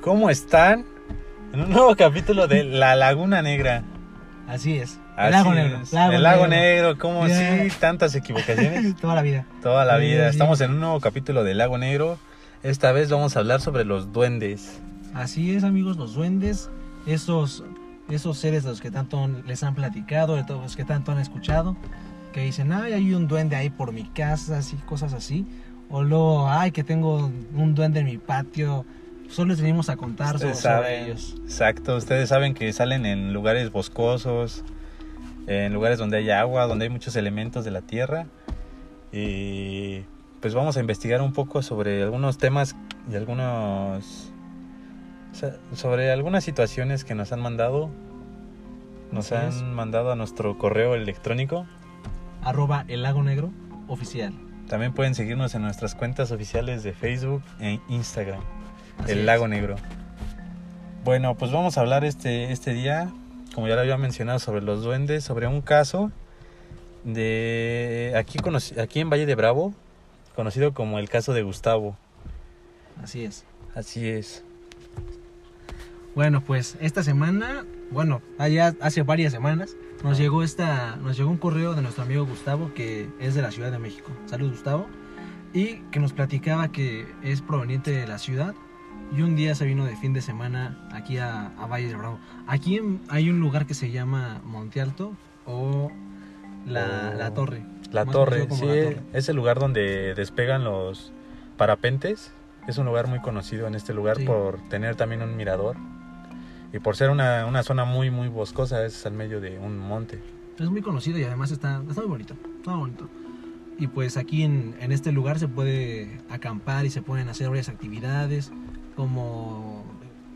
¿Cómo están? En un nuevo capítulo de La Laguna Negra. Así es. Así el lago negro. es. el lago negro, ¿cómo sí? Tantas equivocaciones. Toda la vida. Toda la vida. Estamos en un nuevo capítulo de Lago Negro. Esta vez vamos a hablar sobre los duendes. Así es, amigos, los duendes, esos, esos seres de los que tanto les han platicado, de todos los que tanto han escuchado, que dicen, ay, hay un duende ahí por mi casa, así, cosas así. O luego, ay, que tengo un duende en mi patio. Solo les venimos a contar sobre, Ustedes sobre saben. ellos. Exacto. Ustedes saben que salen en lugares boscosos, en lugares donde hay agua, donde hay muchos elementos de la tierra. Y pues vamos a investigar un poco sobre algunos temas y algunos sobre algunas situaciones que nos han mandado. Nos han mandado a nuestro correo electrónico. Arroba el lago negro oficial. También pueden seguirnos en nuestras cuentas oficiales de Facebook e Instagram. Así el es. lago negro. Bueno, pues vamos a hablar este, este día, como ya lo había mencionado, sobre los duendes, sobre un caso de aquí, aquí en Valle de Bravo, conocido como el caso de Gustavo. Así es. Así es. Bueno, pues esta semana, bueno, allá hace varias semanas, nos llegó esta, nos llegó un correo de nuestro amigo Gustavo, que es de la Ciudad de México. Salud, Gustavo. Y que nos platicaba que es proveniente de la ciudad. Y un día se vino de fin de semana aquí a, a Valle de Bravo. Aquí hay un lugar que se llama Monte Alto o la, O la Torre. La torre, sí, como La Torre. es el lugar donde despegan los parapentes. Es un lugar muy conocido en este lugar Sí. por tener también un mirador. Y por ser una, una zona muy, muy boscosa, es al medio de un monte. Es muy conocido y además está, está muy bonito. Está muy bonito. Y pues aquí en, en este lugar se puede acampar y se pueden hacer varias actividades como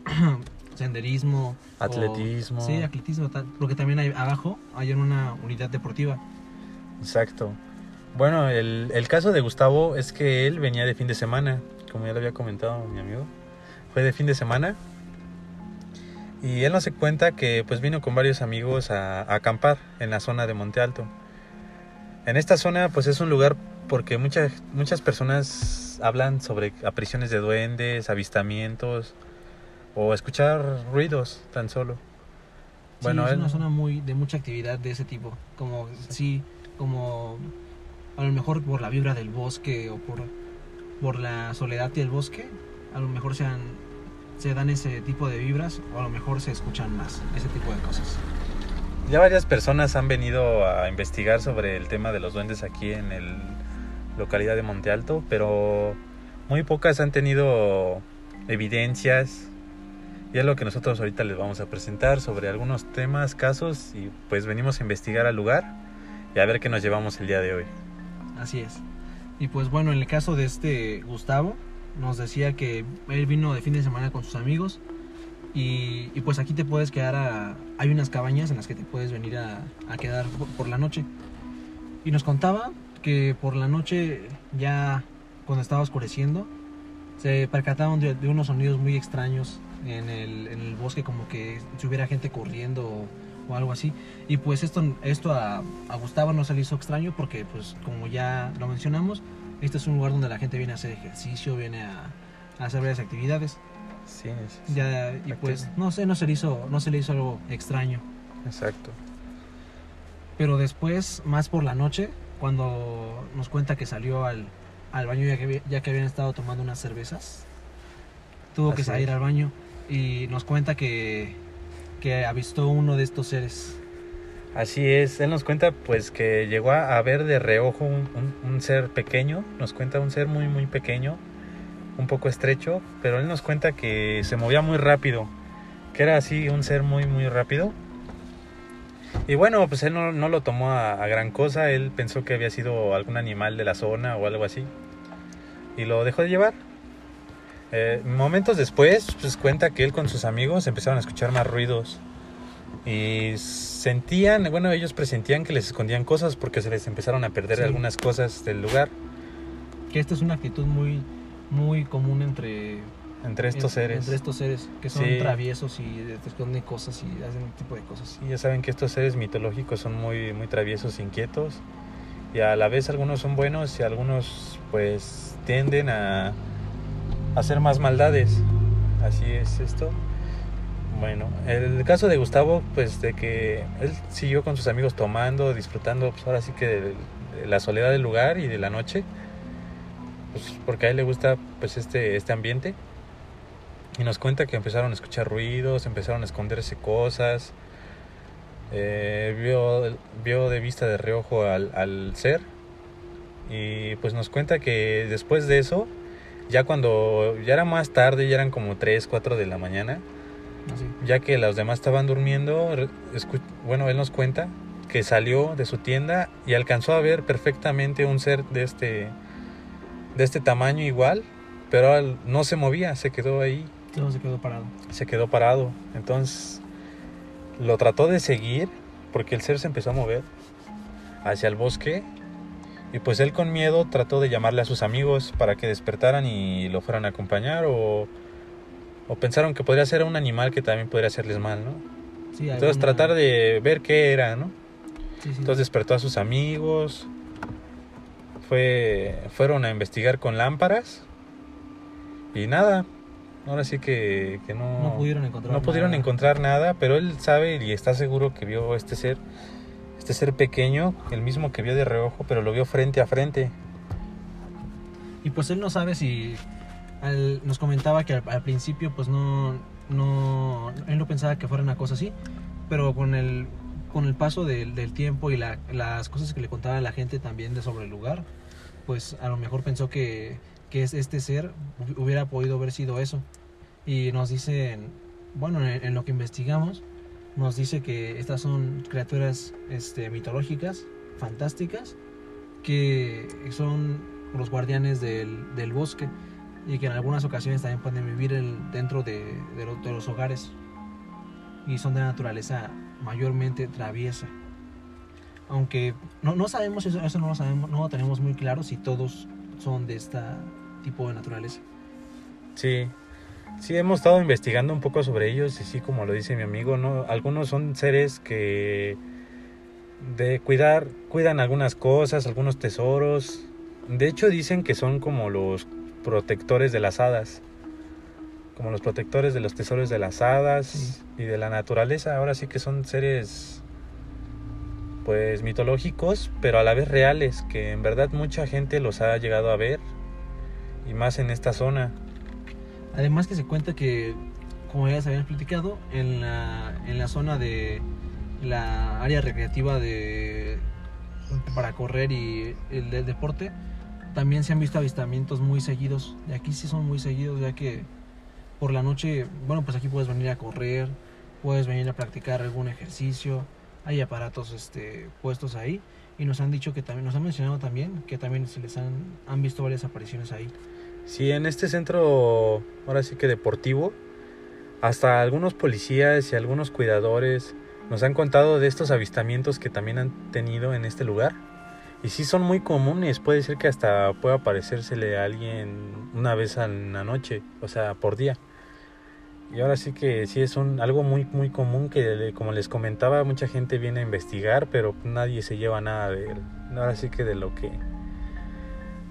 senderismo, o- Atletismo. sí, atletismo, porque también hay abajo hay una unidad deportiva. Exacto. Bueno, el, el caso de Gustavo es que él venía de fin de semana, como ya lo había comentado mi amigo. Fue de fin de semana. Y él nos cuenta que pues vino con varios amigos a, a acampar en la zona de Monte Alto. En esta zona pues es un lugar porque muchas, muchas personas hablan sobre apariciones de duendes, avistamientos o escuchar ruidos tan solo. Bueno, es él- una zona muy de mucha actividad de ese tipo, como sí, como a lo mejor por la vibra del bosque o por por la soledad del bosque, a lo mejor sean se dan ese tipo de vibras o a lo mejor se escuchan más ese tipo de cosas. Ya varias personas han venido a investigar sobre el tema de los duendes aquí en el localidad de Monte Alto, pero muy pocas han tenido evidencias. Y es lo que nosotros ahorita les vamos a presentar sobre algunos temas, casos y pues venimos a investigar al lugar y a ver qué nos llevamos el día de hoy. Así es. Y pues bueno, en el caso de este Gustavo, nos decía que él vino de fin de semana con sus amigos y, y pues aquí te puedes quedar. Hay unas cabañas en las que te puedes venir a, quedar por, la noche. Y nos contaba que por la noche, ya cuando estaba oscureciendo, se percataron de, unos sonidos muy extraños en el, bosque, como que si hubiera gente corriendo o, o algo así. Y pues esto, esto a, a Gustavo no se le hizo extraño porque, pues como ya lo mencionamos, este es un lugar donde la gente viene a hacer ejercicio, viene a, a hacer varias actividades. Sí, es- Ya, y pues no sé, no se le hizo, no se le hizo algo extraño. exacto. Pero después, más por la noche, cuando nos cuenta que salió al, al baño ya que, había- ya que habían estado tomando unas cervezas, tuvo que salir es. al baño y nos cuenta que, que avistó uno de estos seres. Así es, él nos cuenta pues que llegó a, ver de reojo un, ser pequeño, nos cuenta un ser muy muy pequeño, un poco estrecho, pero él nos cuenta que se movía muy rápido, que era así un ser muy muy rápido. Y bueno, pues él no, no lo tomó a, a gran cosa, él pensó que había sido algún animal de la zona o algo así, y lo dejó de llevar. Eh, momentos después, pues cuenta que él con sus amigos empezaron a escuchar más ruidos y sentían, bueno, ellos presentían que les escondían cosas porque se les empezaron a perder Sí. algunas cosas del lugar Que esta es una actitud muy, muy común entre, entre estos seres. Entre estos seres que son Sí. traviesos y te esconden cosas y hacen este tipo de cosas. Y ya saben que estos seres mitológicos son muy, muy traviesos, inquietos. Y a la vez algunos son buenos y algunos pues tienden a, hacer más maldades. Así es esto. Bueno, el caso de Gustavo, pues de que él siguió con sus amigos tomando, disfrutando, pues ahora sí que de, la soledad del lugar y de la noche, pues porque a él le gusta pues este, este ambiente. Y nos cuenta que empezaron a escuchar ruidos, empezaron a esconderse cosas, eh, vio, vio de vista de reojo al, al ser y pues nos cuenta que después de eso, ya cuando ya era más tarde, ya eran como 3, 4 de la mañana, Así. ya que los demás estaban durmiendo, bueno, él nos cuenta que salió de su tienda y alcanzó a ver perfectamente un ser de este de este tamaño igual, pero no se movía, se quedó ahí, se quedó parado. se quedó parado. Entonces lo trató de seguir porque el ser se empezó a mover hacia el bosque y pues él con miedo trató de llamarle a sus amigos para que despertaran y lo fueran a acompañar o, o pensaron que podría ser un animal que también podría hacerles mal, ¿no? Sí, Entonces alguna- tratar de ver qué era, ¿no? Sí, sí. Entonces despertó a sus amigos, fue, fueron a investigar con lámparas y nada, ahora sí que, que no, no pudieron encontrar no pudieron nada. encontrar nada, pero él sabe y está seguro que vio este ser, este ser pequeño, el mismo que vio de reojo, pero lo vio frente a frente. Y pues él no sabe si al- nos comentaba que al, al principio pues no, no, él no pensaba que fuera una cosa así, pero con el, con el paso del, del tiempo y la- las cosas que le contaba la gente también de sobre el lugar, pues a lo mejor pensó que, que es- este ser hu- hubiera podido haber sido eso. Y nos dicen, bueno, en, en lo que investigamos, nos dice que estas son criaturas este, mitológicas, fantásticas, que son los guardianes del, del bosque y que en algunas ocasiones también pueden vivir dentro de los hogares y son de naturaleza mayormente traviesa. Aunque no, no sabemos eso, eso no lo sabemos, no lo tenemos muy claro si todos son de este tipo de naturaleza. Sí, sí, hemos estado investigando un poco sobre ellos y sí, como lo dice mi amigo, ¿no? Algunos son seres que de cuidar, cuidan algunas cosas, algunos tesoros. De hecho, dicen que son como los protectores de las hadas. Como los protectores de los tesoros de las hadas Sí. y de la naturaleza. Ahora sí que son seres pues mitológicos, pero a la vez reales, que en verdad mucha gente los ha llegado a ver y más en esta zona. Además que se cuenta que, como ya les habían platicado, en la, en la zona de la área recreativa de para correr y el del deporte, también se han visto avistamientos muy seguidos. Y aquí sí son muy seguidos, ya que por la noche, bueno, pues aquí puedes venir a correr, puedes venir a practicar algún ejercicio, hay aparatos este, puestos ahí. Y nos han dicho que también, nos han mencionado también que también se les han, han visto varias apariciones ahí. Sí, en este centro, ahora sí que deportivo, hasta algunos policías y algunos cuidadores nos han contado de estos avistamientos que también han tenido en este lugar. Y sí son muy comunes, puede ser que hasta pueda aparecérsele a alguien una vez a la noche, o sea, por día. Y ahora sí que sí es un, algo muy muy común que, como les comentaba, mucha gente viene a investigar, pero nadie se lleva nada de. Ahora sí que de lo que...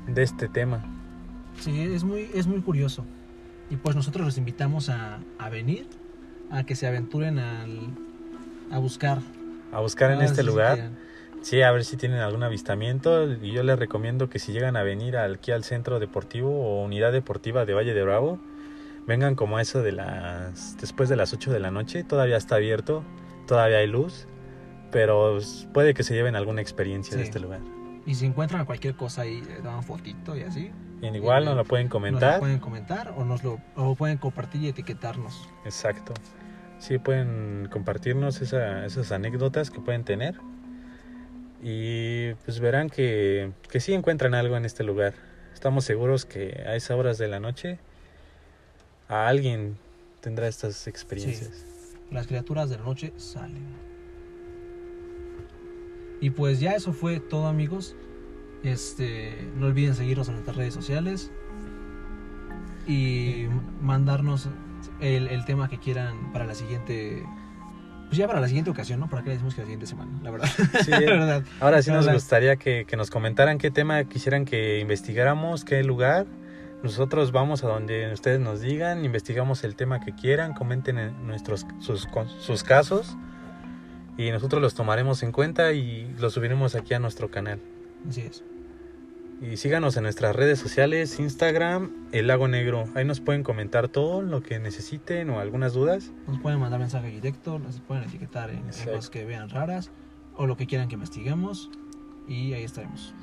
de este tema. Sí, es muy, es muy curioso. Y pues nosotros los invitamos a, a venir, a que se aventuren al, a buscar. A buscar en este lugar. sí, Sí, a ver si tienen algún avistamiento y yo les recomiendo que si llegan a venir aquí al centro deportivo o unidad deportiva de Valle de Bravo, vengan como a eso de las después de las 8 de la noche, todavía está abierto, todavía hay luz, pero puede que se lleven alguna experiencia de Sí. este lugar. Y si encuentran cualquier cosa ahí, le dan fotito y así. Y igual nos lo pueden Nos comentar. lo pueden comentar o nos lo o pueden compartir y etiquetarnos. Exacto. Sí, pueden compartirnos esa- esas anécdotas que pueden tener. Y pues verán que, que sí encuentran algo en este lugar. Estamos seguros que a esas horas de la noche a alguien tendrá estas experiencias. Las criaturas de la noche salen. Y pues ya eso fue todo amigos. Este, no olviden seguirnos en nuestras redes sociales y mandarnos el, el tema que quieran para la siguiente pues ya para la siguiente ocasión, ¿no? Para que le decimos que la siguiente semana, la verdad. Sí, la verdad. ahora sí nos Verdad. gustaría que, que nos comentaran qué tema quisieran que investigáramos, qué lugar, Nosotros vamos a donde ustedes nos digan, investigamos el tema que quieran, comenten en nuestros sus, sus casos y nosotros los tomaremos en cuenta y los subiremos aquí a nuestro canal. Así es. Y síganos en nuestras redes sociales, Instagram, El Lago Negro. Ahí nos pueden comentar todo lo que necesiten o algunas dudas. Nos pueden mandar mensaje directo, nos pueden etiquetar en, cosas que vean raras o lo que quieran que investiguemos y ahí estaremos.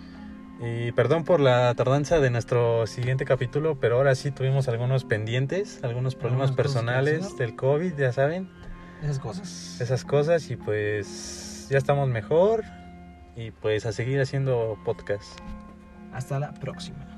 Y perdón por la tardanza de nuestro siguiente capítulo, pero ahora sí tuvimos algunos pendientes, algunos problemas personales del COVID, ya saben, Esas cosas. esas cosas y pues ya estamos mejor y pues a seguir haciendo podcast. Hasta la próxima.